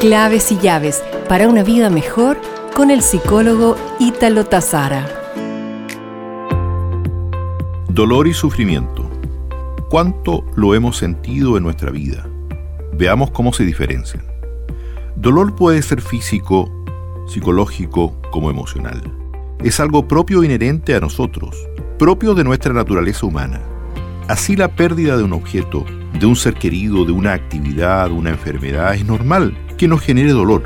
Claves y llaves para una vida mejor con el psicólogo Ítalo Tazara. Dolor y sufrimiento. ¿Cuánto lo hemos sentido en nuestra vida? Veamos cómo se diferencian. Dolor puede ser físico, psicológico como emocional. Es algo propio inherente a nosotros, propio de nuestra naturaleza humana. Así la pérdida de un objeto, de un ser querido, de una actividad, una enfermedad, es normal que nos genere dolor.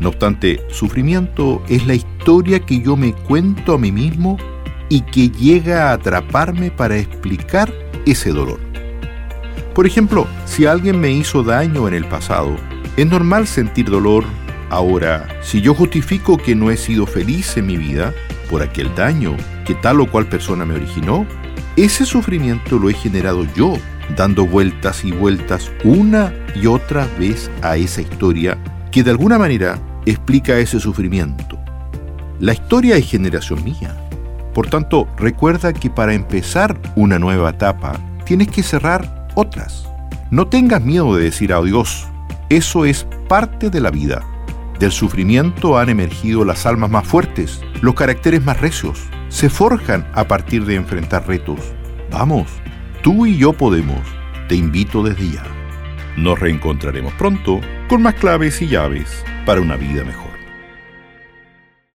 No obstante, sufrimiento es la historia que yo me cuento a mí mismo y que llega a atraparme para explicar ese dolor. Por ejemplo, si alguien me hizo daño en el pasado, es normal sentir dolor. Ahora, si yo justifico que no he sido feliz en mi vida por aquel daño que tal o cual persona me originó, ese sufrimiento lo he generado yo dando vueltas y vueltas una y otra vez a esa historia que de alguna manera explica ese sufrimiento. La historia es generación mía. Por tanto, recuerda que para empezar una nueva etapa tienes que cerrar otras. No tengas miedo de decir adiós. Eso es parte de la vida. Del sufrimiento han emergido las almas más fuertes, los caracteres más recios. Se forjan a partir de enfrentar retos. Vamos, Tú y yo podemos. Te invito desde ya. Nos reencontraremos pronto con más claves y llaves para una vida mejor.